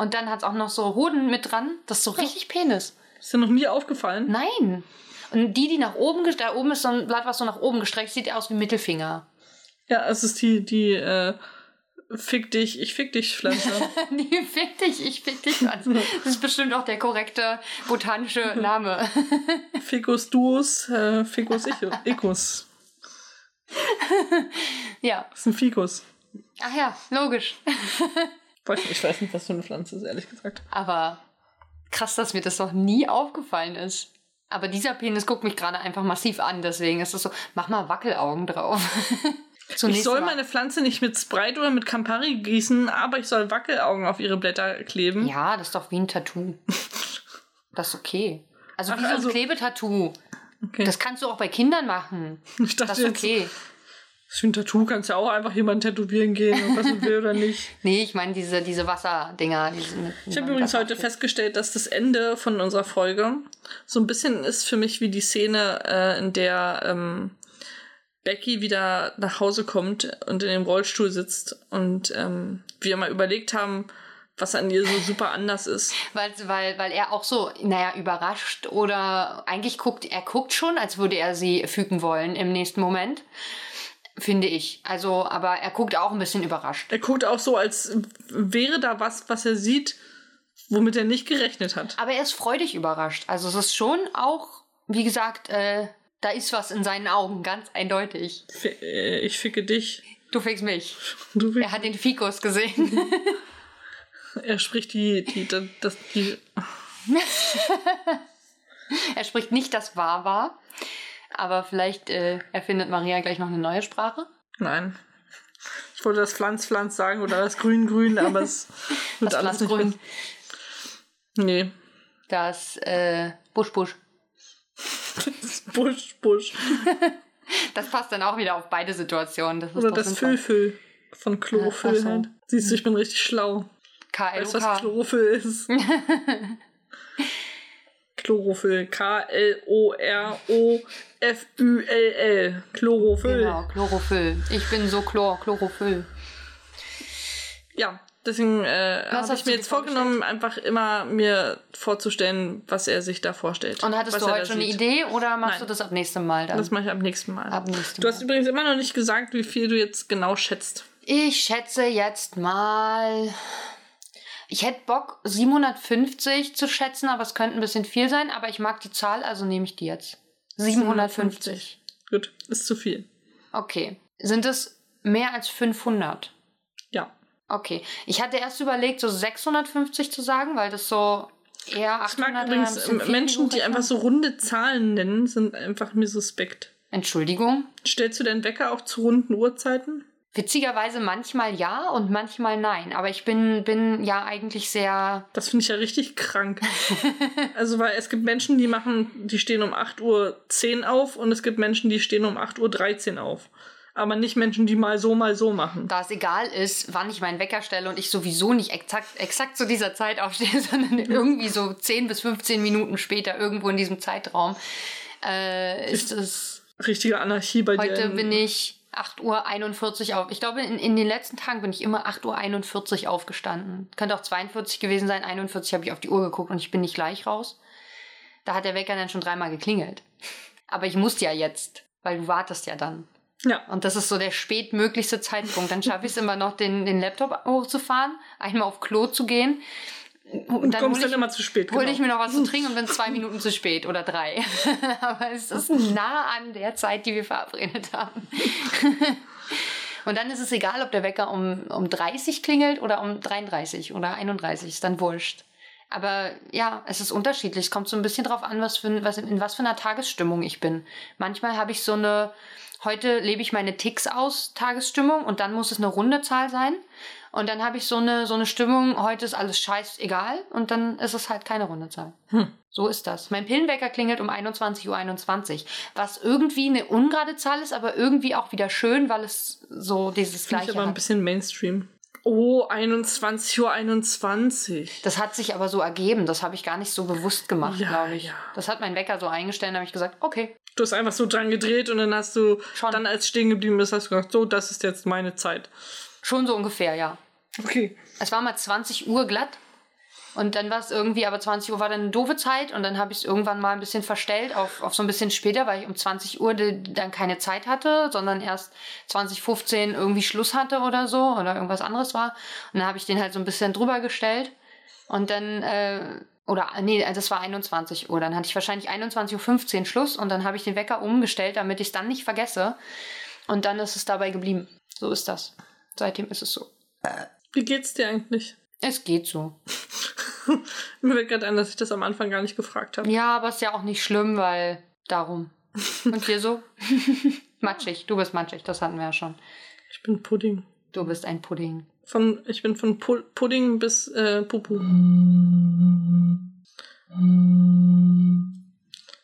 Und dann hat es auch noch so Hoden mit dran. Das ist so richtig Penis. Ist dir noch nie aufgefallen? Nein. Und die, die nach oben, da oben ist so ein Blatt, was so nach oben gestreckt sieht aus wie Mittelfinger. Ja, es ist die, die, äh, Fick dich, ich fick dich Pflanze. die Fick dich, ich fick dich Pflanze. Das ist bestimmt auch der korrekte botanische Name. Ficus duus, äh, Ficus icus. ja. Das ist ein Ficus. Ach ja, logisch. ich weiß nicht, was für eine Pflanze ist, ehrlich gesagt. Aber krass, dass mir das noch nie aufgefallen ist. Aber dieser Penis guckt mich gerade einfach massiv an, deswegen ist es so, mach mal Wackelaugen drauf. ich soll meine Pflanze nicht mit Sprite oder mit Campari gießen, aber ich soll Wackelaugen auf ihre Blätter kleben. Ja, das ist doch wie ein Tattoo. das ist okay. Also Ach, wie so ein also, Klebetattoo. Okay. Das kannst du auch bei Kindern machen. Ich dachte das ist okay. Jetzt, für ein Tattoo kannst du ja auch einfach jemanden tätowieren gehen, ob man will oder nicht. Nee, ich meine diese, diese Wasserdinger. Diese ich habe übrigens heute festgestellt, dass das Ende von unserer Folge so ein bisschen ist für mich wie die Szene, äh, in der ähm, Becky wieder nach Hause kommt und in dem Rollstuhl sitzt und ähm, wir mal überlegt haben, was an ihr so super anders ist. Weil, weil, weil er auch so, naja, überrascht oder eigentlich guckt, er guckt schon, als würde er sie fügen wollen im nächsten Moment finde ich. Also, aber er guckt auch ein bisschen überrascht. Er guckt auch so, als wäre da was, was er sieht, womit er nicht gerechnet hat. Aber er ist freudig überrascht. Also es ist schon auch, wie gesagt, äh, da ist was in seinen Augen, ganz eindeutig. Äh, ich ficke dich. Du fickst mich. Du fickst er hat den Fikus gesehen. er spricht die, die, das, die. er spricht nicht das Wahr war. Aber vielleicht äh, erfindet Maria gleich noch eine neue Sprache. Nein. Ich wollte das Pflanz, Pflanz sagen oder das Grün, Grün, aber es wird das alles Grün. Nee. Das äh, Busch, Busch. Das Busch, Busch. das passt dann auch wieder auf beide Situationen. Das oder das Füllfüll von Chlorophyll ja, so. halt. Siehst du, ich bin richtig schlau. K-L-O-K. Weißt du, was Chlorophyll ist? Chlorophyll. K-L-O-R-O-F-Ü-L-L. Chlorophyll. Genau, Chlorophyll. Ich bin so Chlor, Chlorophyll. Ja, deswegen äh, habe ich mir jetzt vorgenommen, einfach immer mir vorzustellen, was er sich da vorstellt. Und hattest du heute schon sieht. eine Idee oder machst Nein. du das ab nächstem Mal dann? Das mache ich ab nächsten Mal. Ab nächstem du hast übrigens immer noch nicht gesagt, wie viel du jetzt genau schätzt. Ich schätze jetzt mal ich hätte Bock, 750 zu schätzen, aber es könnte ein bisschen viel sein. Aber ich mag die Zahl, also nehme ich die jetzt. 750. 750. Gut, ist zu viel. Okay. Sind es mehr als 500? Ja. Okay. Ich hatte erst überlegt, so 650 zu sagen, weil das so eher 800 Ich mag übrigens Menschen, die einfach so runde Zahlen nennen, sind einfach mir suspekt. Entschuldigung? Stellst du deinen Wecker auch zu runden Uhrzeiten? Witzigerweise manchmal ja und manchmal nein. Aber ich bin, bin ja eigentlich sehr. Das finde ich ja richtig krank. also, weil es gibt Menschen, die machen, die stehen um 8.10 Uhr auf und es gibt Menschen, die stehen um 8.13 Uhr auf. Aber nicht Menschen, die mal so, mal so machen. Da es egal ist, wann ich meinen Wecker stelle und ich sowieso nicht exakt, exakt zu dieser Zeit aufstehe, sondern irgendwie so 10 bis 15 Minuten später irgendwo in diesem Zeitraum äh, ist es. Richtige Anarchie bei Heute dir. in- bin ich 8.41 Uhr auf. Ich glaube, in, in den letzten Tagen bin ich immer 8.41 Uhr aufgestanden. Könnte auch 42 gewesen sein. 41 habe ich auf die Uhr geguckt und ich bin nicht gleich raus. Da hat der Wecker dann schon dreimal geklingelt. Aber ich musste ja jetzt, weil du wartest ja dann. Ja. Und das ist so der spätmöglichste Zeitpunkt. Dann schaffe ich es immer noch, den, den Laptop hochzufahren, einmal auf Klo zu gehen. Und dann kommst dann ich, immer zu spät. hol genau. ich mir noch was zu trinken und bin zwei Minuten zu spät oder drei. Aber es ist nah an der Zeit, die wir verabredet haben. Und dann ist es egal, ob der Wecker um, um 30 klingelt oder um 33 oder 31. Ist dann wurscht. Aber ja, es ist unterschiedlich. Es kommt so ein bisschen drauf an, was für, was, in was für einer Tagesstimmung ich bin. Manchmal habe ich so eine, heute lebe ich meine Ticks aus, Tagesstimmung, und dann muss es eine runde Zahl sein. Und dann habe ich so eine, so eine Stimmung, heute ist alles scheißegal, und dann ist es halt keine runde Zahl. Hm. So ist das. Mein Pillenwecker klingelt um 21.21 Uhr, 21, was irgendwie eine ungerade Zahl ist, aber irgendwie auch wieder schön, weil es so dieses Finde ich Gleiche aber ein bisschen Mainstream. Oh, 21 Uhr 21. Das hat sich aber so ergeben. Das habe ich gar nicht so bewusst gemacht, Ja, glaube ich. ja. Das hat mein Wecker so eingestellt, da habe ich gesagt, okay. Du hast einfach so dran gedreht und dann hast du, Schon. dann als stehen geblieben bist, hast du gesagt, so, das ist jetzt meine Zeit. Schon so ungefähr, ja. Okay. Es war mal 20 Uhr glatt. Und dann war es irgendwie, aber 20 Uhr war dann eine doofe Zeit und dann habe ich es irgendwann mal ein bisschen verstellt auf, auf so ein bisschen später, weil ich um 20 Uhr dann keine Zeit hatte, sondern erst 2015 irgendwie Schluss hatte oder so oder irgendwas anderes war. Und dann habe ich den halt so ein bisschen drüber gestellt und dann, äh, oder nee, das war 21 Uhr. Dann hatte ich wahrscheinlich 21.15 Uhr Schluss und dann habe ich den Wecker umgestellt, damit ich es dann nicht vergesse. Und dann ist es dabei geblieben. So ist das. Seitdem ist es so. Wie geht's dir eigentlich? Es geht so. Mir wird gerade ein, dass ich das am Anfang gar nicht gefragt habe. Ja, aber ist ja auch nicht schlimm, weil darum. Und dir so? matschig. Du bist matschig, das hatten wir ja schon. Ich bin Pudding. Du bist ein Pudding. Von, ich bin von Pu Pudding bis äh, Pupu.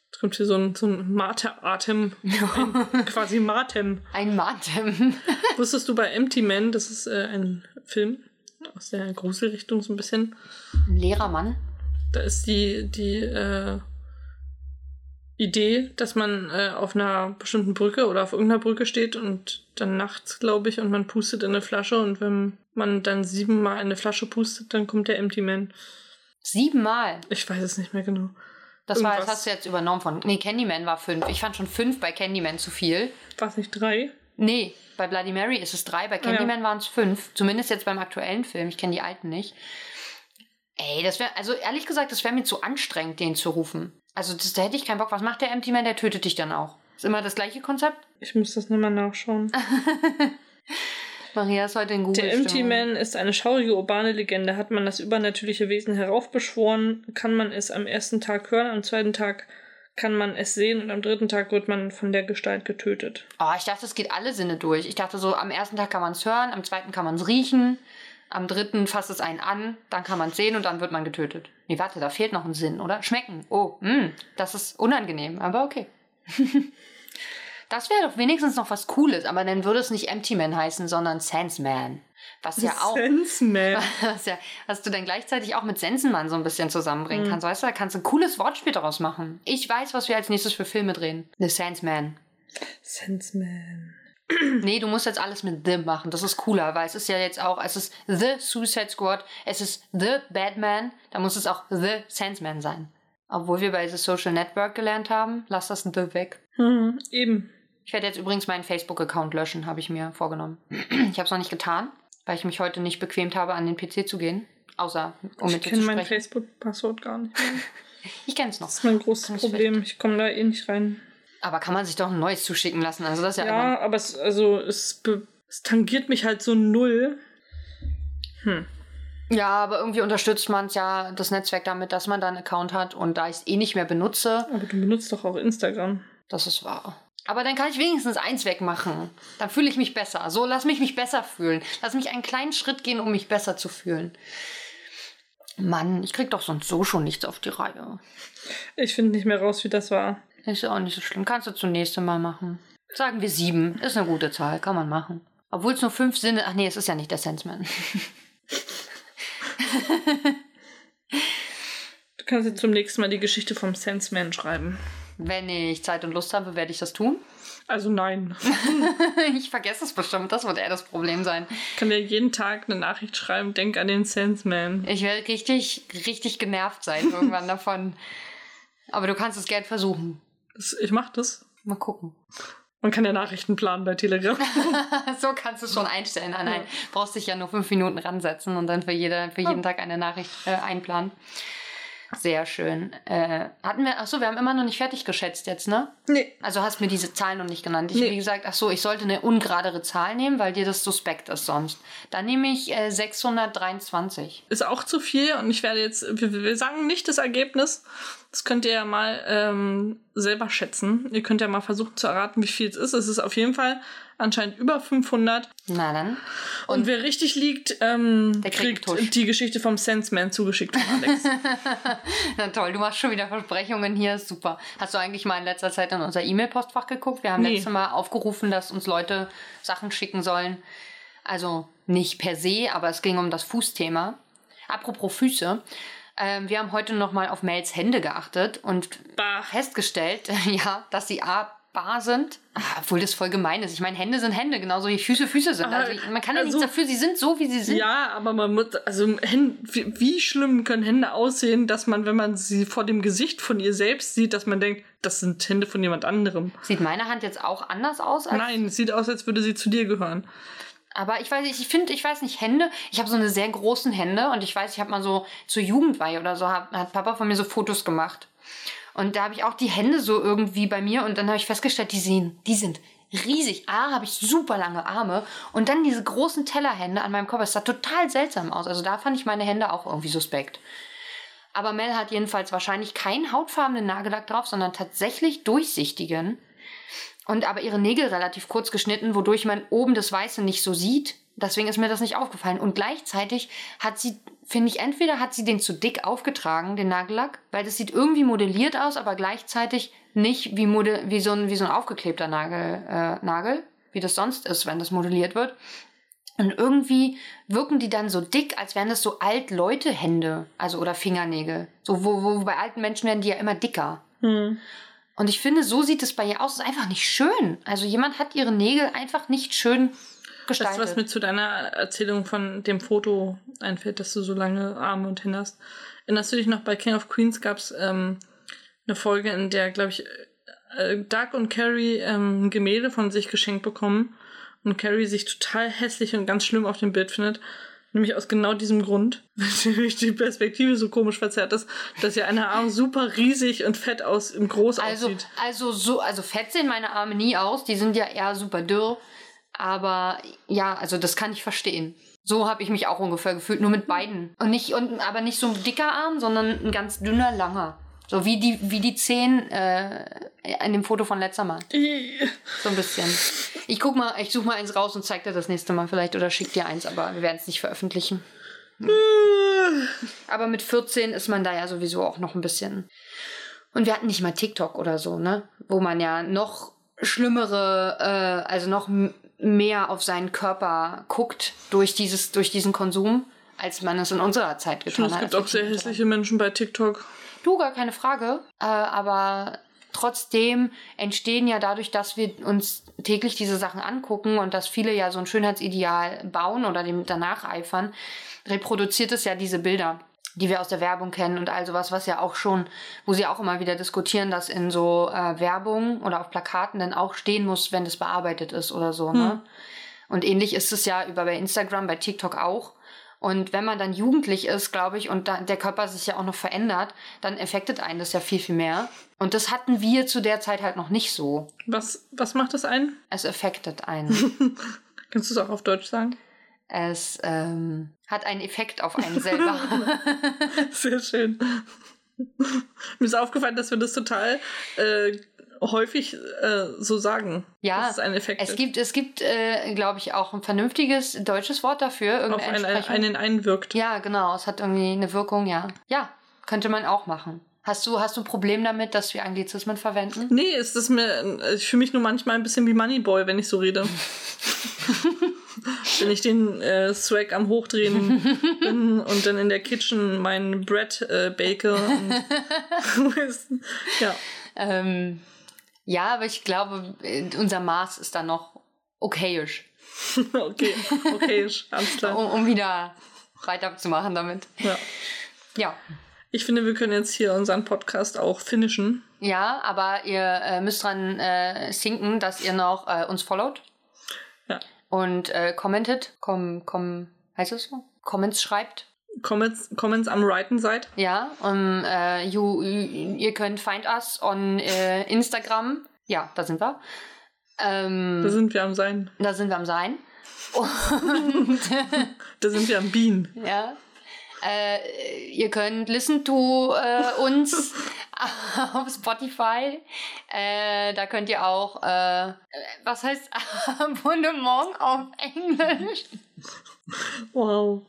Jetzt kommt hier so ein, so ein Mate-Atem. Quasi Matem. Ein Matem. Wusstest du bei Empty Man, das ist äh, ein Film aus der Gruselrichtung so ein bisschen. Ein leerer Mann. Da ist die, die äh, Idee, dass man äh, auf einer bestimmten Brücke oder auf irgendeiner Brücke steht und dann nachts, glaube ich, und man pustet in eine Flasche und wenn man dann siebenmal in eine Flasche pustet, dann kommt der Empty Man. Siebenmal. Ich weiß es nicht mehr genau. Das war, das hast du jetzt übernommen von. Nee, Candyman war fünf. Ich fand schon fünf bei Candyman zu viel. War es nicht drei? Nee, bei Bloody Mary ist es drei, bei Ah, ja. Candyman waren es fünf. Zumindest jetzt beim aktuellen Film. Ich kenne die alten nicht. Ey, das wäre, also ehrlich gesagt, das wäre mir zu anstrengend, den zu rufen. Also das, da hätte ich keinen Bock. Was macht der Empty Man? Der tötet dich dann auch. Ist immer das gleiche Konzept? Ich muss das nochmal nachschauen. Maria ist heute in Google. Der Empty Man ist eine schaurige urbane Legende. Hat man das übernatürliche Wesen heraufbeschworen, kann man es am ersten Tag hören, am zweiten Tag kann man es sehen und am dritten Tag wird man von der Gestalt getötet. Oh, ich dachte, es geht alle Sinne durch. Ich dachte so, am ersten Tag kann man es hören, am zweiten kann man es riechen, am dritten fasst es einen an, dann kann man es sehen und dann wird man getötet. Nee, warte, da fehlt noch ein Sinn, oder? Schmecken. Oh, mh, das ist unangenehm, aber okay. das wäre doch wenigstens noch was Cooles, aber dann würde es nicht Empty Man heißen, sondern Senseman. Was ja auch. Senseman. Was, ja, was du dann gleichzeitig auch mit Sensenmann so ein bisschen zusammenbringen Mhm. kannst. Weißt du, da kannst du ein cooles Wortspiel daraus machen. Ich weiß, was wir als nächstes für Filme drehen. The Senseman. Senseman. Nee, du musst jetzt alles mit The machen. Das ist cooler, weil es ist ja jetzt auch, es ist The Suicide Squad, es ist The Batman, da muss es auch The Senseman sein. Obwohl wir bei The Social Network gelernt haben, lass das The weg. Hm, eben. Ich werde jetzt übrigens meinen Facebook-Account löschen, habe ich mir vorgenommen. Ich habe es noch nicht getan, weil ich mich heute nicht bequemt habe, an den PC zu gehen. Außer, um Ich mit dir kenne zu mein sprechen. Facebook-Passwort gar nicht mehr. Ich kenne es noch. Das ist mein großes Kann ich Problem. Ich komme da eh nicht rein. Aber kann man sich doch ein neues zuschicken lassen? Also das ist ja, Ja, aber es, also, es, es tangiert mich halt so null. Hm. Ja, aber irgendwie unterstützt man ja, das Netzwerk damit, dass man da einen Account hat. Und da ich es eh nicht mehr benutze, Aber du benutzt doch auch Instagram. Das ist wahr. Aber dann kann ich wenigstens eins wegmachen. Dann fühle ich mich besser. So, lass mich mich besser fühlen. Lass mich einen kleinen Schritt gehen, um mich besser zu fühlen. Mann, ich krieg doch sonst so schon nichts auf die Reihe. Ich finde nicht mehr raus, wie das war. Ist ja auch nicht so schlimm. Kannst du zunächst mal machen. Sagen wir sieben. Ist eine gute Zahl. Kann man machen. Obwohl es nur fünf sind. Ach nee, es ist ja nicht der Senseman. Du kannst jetzt zum nächsten Mal die Geschichte vom Senseman schreiben. Wenn ich Zeit und Lust habe, werde ich das tun. Also nein. ich vergesse es bestimmt, das wird eher das Problem sein. Ich kann dir jeden Tag eine Nachricht schreiben, denk an den Sensman. Ich werde richtig, richtig genervt sein irgendwann davon. Aber du kannst es gern versuchen. Ich mach das. Mal gucken. Man kann ja Nachrichten planen bei Telegram. so kannst du es schon einstellen. Ah, nein, ja. brauchst dich ja nur fünf Minuten ransetzen und dann für, jede, für jeden Tag eine Nachricht äh, einplanen. Sehr schön. Äh, hatten wir, achso, wir haben immer noch nicht fertig geschätzt jetzt, ne? Nee. Also hast mir diese Zahl noch nicht genannt. Ich, nee. wie gesagt, achso, ich sollte eine ungeradere Zahl nehmen, weil dir das suspekt ist sonst. Dann nehme ich äh, 623. Ist auch zu viel und ich werde jetzt, wir, wir sagen nicht das Ergebnis. Das könnt ihr ja mal ähm, selber schätzen. Ihr könnt ja mal versuchen zu erraten, wie viel es ist. Es ist auf jeden Fall anscheinend über 500. Na dann. Und, und wer richtig liegt, ähm, der kriegt, kriegt die Geschichte vom Senseman zugeschickt von Alex. Na toll, du machst schon wieder Versprechungen hier, super. Hast du eigentlich mal in letzter Zeit in unser E-Mail-Postfach geguckt? Wir haben nee. letztes Mal aufgerufen, dass uns Leute Sachen schicken sollen. Also nicht per se, aber es ging um das Fußthema. Apropos Füße. Ähm, wir haben heute nochmal auf Mels Hände geachtet und bah. festgestellt, ja, dass sie A, bar sind. Ah, obwohl das voll gemein ist. Ich meine, Hände sind Hände, genauso wie Füße Füße sind. Also man kann ja also, nichts dafür, sie sind so, wie sie sind. Ja, aber man muss, also wie, wie schlimm können Hände aussehen, dass man, wenn man sie vor dem Gesicht von ihr selbst sieht, dass man denkt, das sind Hände von jemand anderem. Sieht meine Hand jetzt auch anders aus? Nein, es sieht aus, als würde sie zu dir gehören. Aber ich weiß nicht, ich finde, ich weiß nicht, Hände, ich habe so eine sehr großen Hände und ich weiß, ich habe mal so zur Jugendweihe oder so, hat, hat Papa von mir so Fotos gemacht. Und da habe ich auch die Hände so irgendwie bei mir und dann habe ich festgestellt, die sehen, die sind riesig. A, habe ich super lange Arme und dann diese großen Tellerhände an meinem Kopf. Es sah total seltsam aus. Also da fand ich meine Hände auch irgendwie suspekt. Aber Mel hat jedenfalls wahrscheinlich keinen hautfarbenen Nagellack drauf, sondern tatsächlich durchsichtigen. Und aber ihre Nägel relativ kurz geschnitten, wodurch man oben das Weiße nicht so sieht. Deswegen ist mir das nicht aufgefallen. Und gleichzeitig hat sie, finde ich, entweder hat sie den zu dick aufgetragen, den Nagellack, weil das sieht irgendwie modelliert aus, aber gleichzeitig nicht wie, Mode, wie, so, ein, wie so ein aufgeklebter Nagel, äh, Nagel, wie das sonst ist, wenn das modelliert wird. Und irgendwie wirken die dann so dick, als wären das so Alt-Leute-Hände, also oder Fingernägel. So, wo, wo bei alten Menschen werden die ja immer dicker. Hm. Und ich finde, so sieht es bei ihr aus. Es ist einfach nicht schön. Also jemand hat ihre Nägel einfach nicht schön gestaltet. Das, was mir zu deiner Erzählung von dem Foto einfällt, dass du so lange Arme und Hände hast. Erinnerst du dich noch, bei King of Queens gab es ähm, eine Folge, in der, glaube ich, äh, Doug und Carrie ähm, ein Gemälde von sich geschenkt bekommen und Carrie sich total hässlich und ganz schlimm auf dem Bild findet. Nämlich aus genau diesem Grund, weil die Perspektive so komisch verzerrt ist, dass ja eine Arm super riesig und fett aus, im Groß also, aussieht. Also, so, also fett sehen meine Arme nie aus, die sind ja eher super dürr. Aber ja, also das kann ich verstehen. So habe ich mich auch ungefähr gefühlt, nur mit beiden. Und nicht, und, aber nicht so ein dicker Arm, sondern ein ganz dünner, langer. So wie die, wie die Zehen äh, in dem Foto von letzter Mal. So ein bisschen. Ich guck mal, ich suche mal eins raus und zeig dir das nächste Mal vielleicht oder schick dir eins, aber wir werden es nicht veröffentlichen. Hm. Aber mit 14 ist man da ja sowieso auch noch ein bisschen. Und wir hatten nicht mal TikTok oder so, ne? Wo man ja noch schlimmere, äh, also noch mehr auf seinen Körper guckt durch, dieses, durch diesen Konsum, als man es in unserer Zeit getan hat. Es gibt auch sehr hässliche Menschen bei TikTok. Du, gar keine Frage. Äh, aber trotzdem entstehen ja dadurch, dass wir uns täglich diese Sachen angucken und dass viele ja so ein Schönheitsideal bauen oder dem danach eifern, reproduziert es ja diese Bilder die wir aus der Werbung kennen und all sowas, was ja auch schon, wo sie auch immer wieder diskutieren, dass in so äh, Werbung oder auf Plakaten dann auch stehen muss, wenn das bearbeitet ist oder so. Ne? Hm. Und ähnlich ist es ja über bei Instagram, bei TikTok auch. Und wenn man dann jugendlich ist, glaube ich, und da, der Körper sich ja auch noch verändert, dann effektet einen das ja viel, viel mehr. Und das hatten wir zu der Zeit halt noch nicht so. Was, was macht das ein? Es effektet einen. Kannst du es auch auf Deutsch sagen? Es ähm, hat einen Effekt auf einen selber. Sehr schön. Mir ist aufgefallen, dass wir das total äh, häufig äh, so sagen. Ja, es es gibt, es gibt, äh, glaube ich, auch ein vernünftiges deutsches Wort dafür. Auf einen, einen einwirkt. Ja, genau. Es hat irgendwie eine Wirkung, ja. Ja, könnte man auch machen. Hast du, hast du ein Problem damit, dass wir Anglizismen verwenden? Nee, ist das mir, ich fühle mich nur manchmal ein bisschen wie Moneyboy, wenn ich so rede. wenn ich den äh, Swag am Hochdrehen bin und dann in der Kitchen mein Bread äh, bake. Ja. Ähm, ja, aber ich glaube, unser Maß ist dann noch okayisch. okay, okay, alles klar. Um, um wieder weiterzumachen damit. Ja. Ja. Ich finde, wir können jetzt hier unseren Podcast auch finishen. Ja, aber ihr äh, müsst dran äh, sinken, dass ihr noch äh, uns followt. Und äh, commentet. Com, com, heißt das so? Comments schreibt. Comments, Comments am Writen seid. Ja, und äh, you, you, ihr könnt find us on äh, Instagram. Ja, da sind wir. Ähm, Da sind wir am Sein. da sind wir am Sein. Und Da sind wir am Bean. ja. Äh, ihr könnt listen to äh, uns auf Spotify. Äh, da könnt ihr auch, äh, was heißt Abonnement auf Englisch? Wow.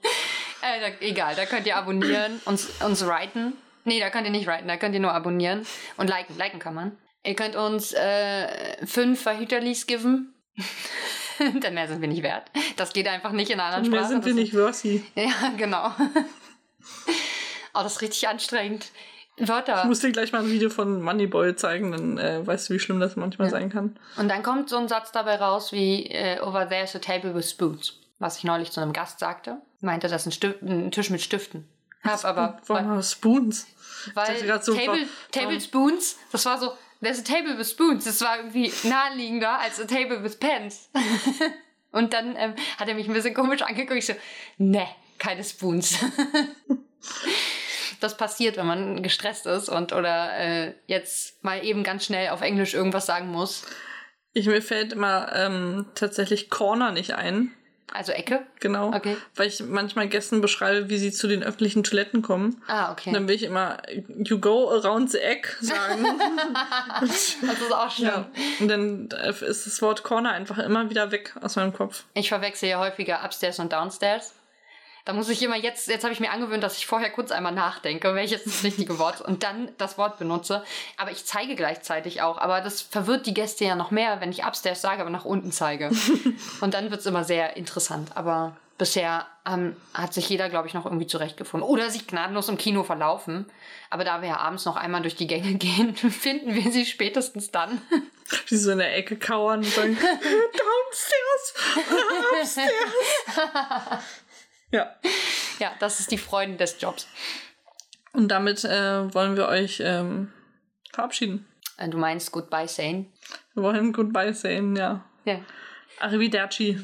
Äh, da, egal, da könnt ihr abonnieren, uns, uns writen. Nee, da könnt ihr nicht writen, da könnt ihr nur abonnieren. Und liken, liken kann man. Ihr könnt uns äh, fünf Verhüterlis geben. Denn mehr sind wir nicht wert. Das geht einfach nicht in einer anderen Mehr Sprache. sind wir nicht worthy. Ja, genau. oh, das ist richtig anstrengend. Wörter. Ich muss dir gleich mal ein Video von Moneyboy zeigen, dann äh, weißt du, wie schlimm das manchmal sein kann. Und dann kommt so ein Satz dabei raus wie äh, Over there's a table with spoons. Was ich neulich zu einem Gast sagte. Meinte, das ist ein, Stift, ein Tisch mit Stiften. Hab aber, Warum Spoons? weil so, Table, Table Spoons, das war so, there's a table with spoons. Das war irgendwie naheliegender als a table with pens. Und dann ähm, hat er mich ein bisschen komisch angeguckt. Ich so, ne, keine Spoons. das passiert, wenn man gestresst ist und oder äh, jetzt mal eben ganz schnell auf Englisch irgendwas sagen muss. Ich, mir fällt immer ähm, tatsächlich Corner nicht ein. Also Ecke. Genau. Okay. Weil ich manchmal Gästen beschreibe, wie sie zu den öffentlichen Toiletten kommen. Ah, Und okay. dann will ich immer You go around the egg sagen. Das ist auch schlimm. ja. Und dann äh, ist das Wort Corner einfach immer wieder weg aus meinem Kopf. Ich verwechsel ja häufiger Upstairs und Downstairs. Da muss ich immer jetzt, jetzt habe ich mir angewöhnt, dass ich vorher kurz einmal nachdenke, welches ist das richtige Wort und dann das Wort benutze. Aber ich zeige gleichzeitig auch. Aber das verwirrt die Gäste ja noch mehr, wenn ich Upstairs sage, aber nach unten zeige. und dann wird es immer sehr interessant. Aber bisher ähm, hat sich jeder, glaube ich, noch irgendwie zurechtgefunden. Oder sich gnadenlos im Kino verlaufen. Aber da wir ja abends noch einmal durch die Gänge gehen, finden wir sie spätestens dann. Die so in der Ecke kauern und sagen Downstairs, upstairs. Ja. ja, das ist die Freude des Jobs. Und damit äh, wollen wir euch ähm, verabschieden. Äh, Du meinst Goodbye Sane? Wir wollen Goodbye sagen, ja. Ja. Arrivederci.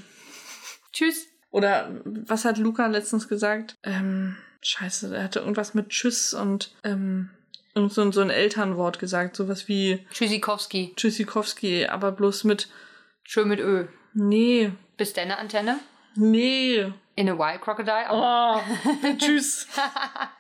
Tschüss. Oder was hat Luca letztens gesagt? Ähm, scheiße, er hatte irgendwas mit Tschüss und ähm, irgend so, so ein Elternwort gesagt. Sowas wie Tschüssikowski. Tschüssikowski, aber bloß mit Schön mit Ö. Nee, Bis deine Antenne. nee. In a Wild Crocodile. Oh, tschüss.